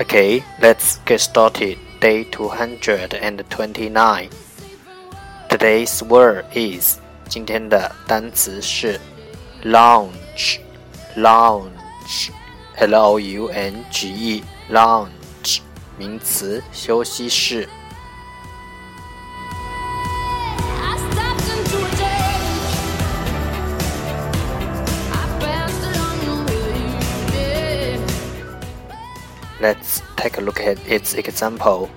Okay, let's get started. Day 229. Today's word is 今天的单词是 lounge, lounge, L O U N G E, lounge 名词，休息室。 Let's take a look at its example.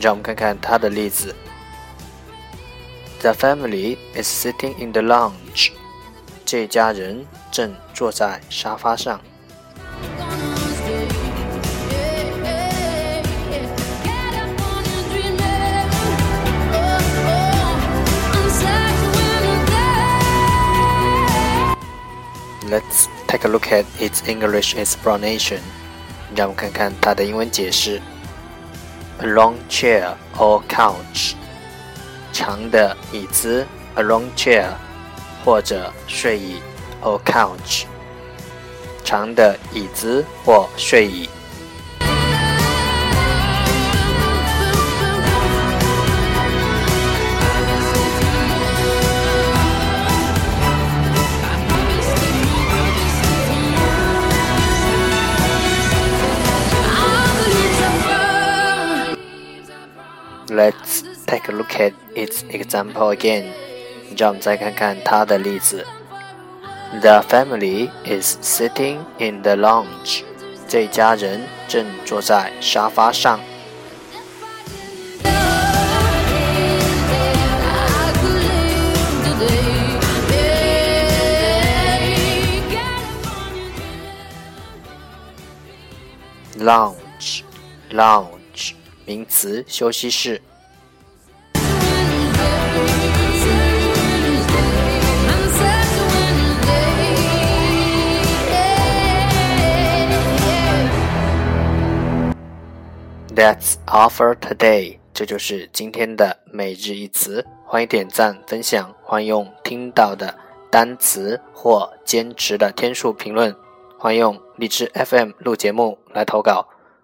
让我们看看它的例子。The family is sitting in the lounge. 这家人正坐在沙发上。Let's take a look at its English explanation. 让我们看看它的英文解释：a long chair or couch，长的椅子；a long chair，或者睡椅；or couch，长的椅子或睡椅。Let's take a look at its example again. 让我们再看看它的例子。The family is sitting in the lounge. 这家人正坐在沙发上。Lounge, lounge. 名词，休息室。That's all for today。这就是今天的每日一词。欢迎点赞分享，欢迎用听到的单词或坚持的天数评论，欢迎用荔枝 FM 录节目来投稿。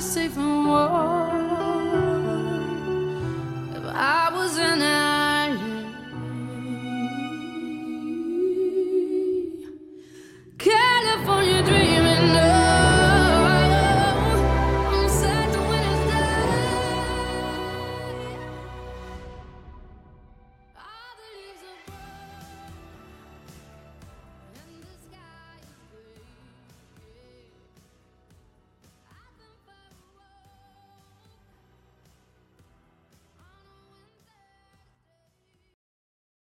safe from war. If I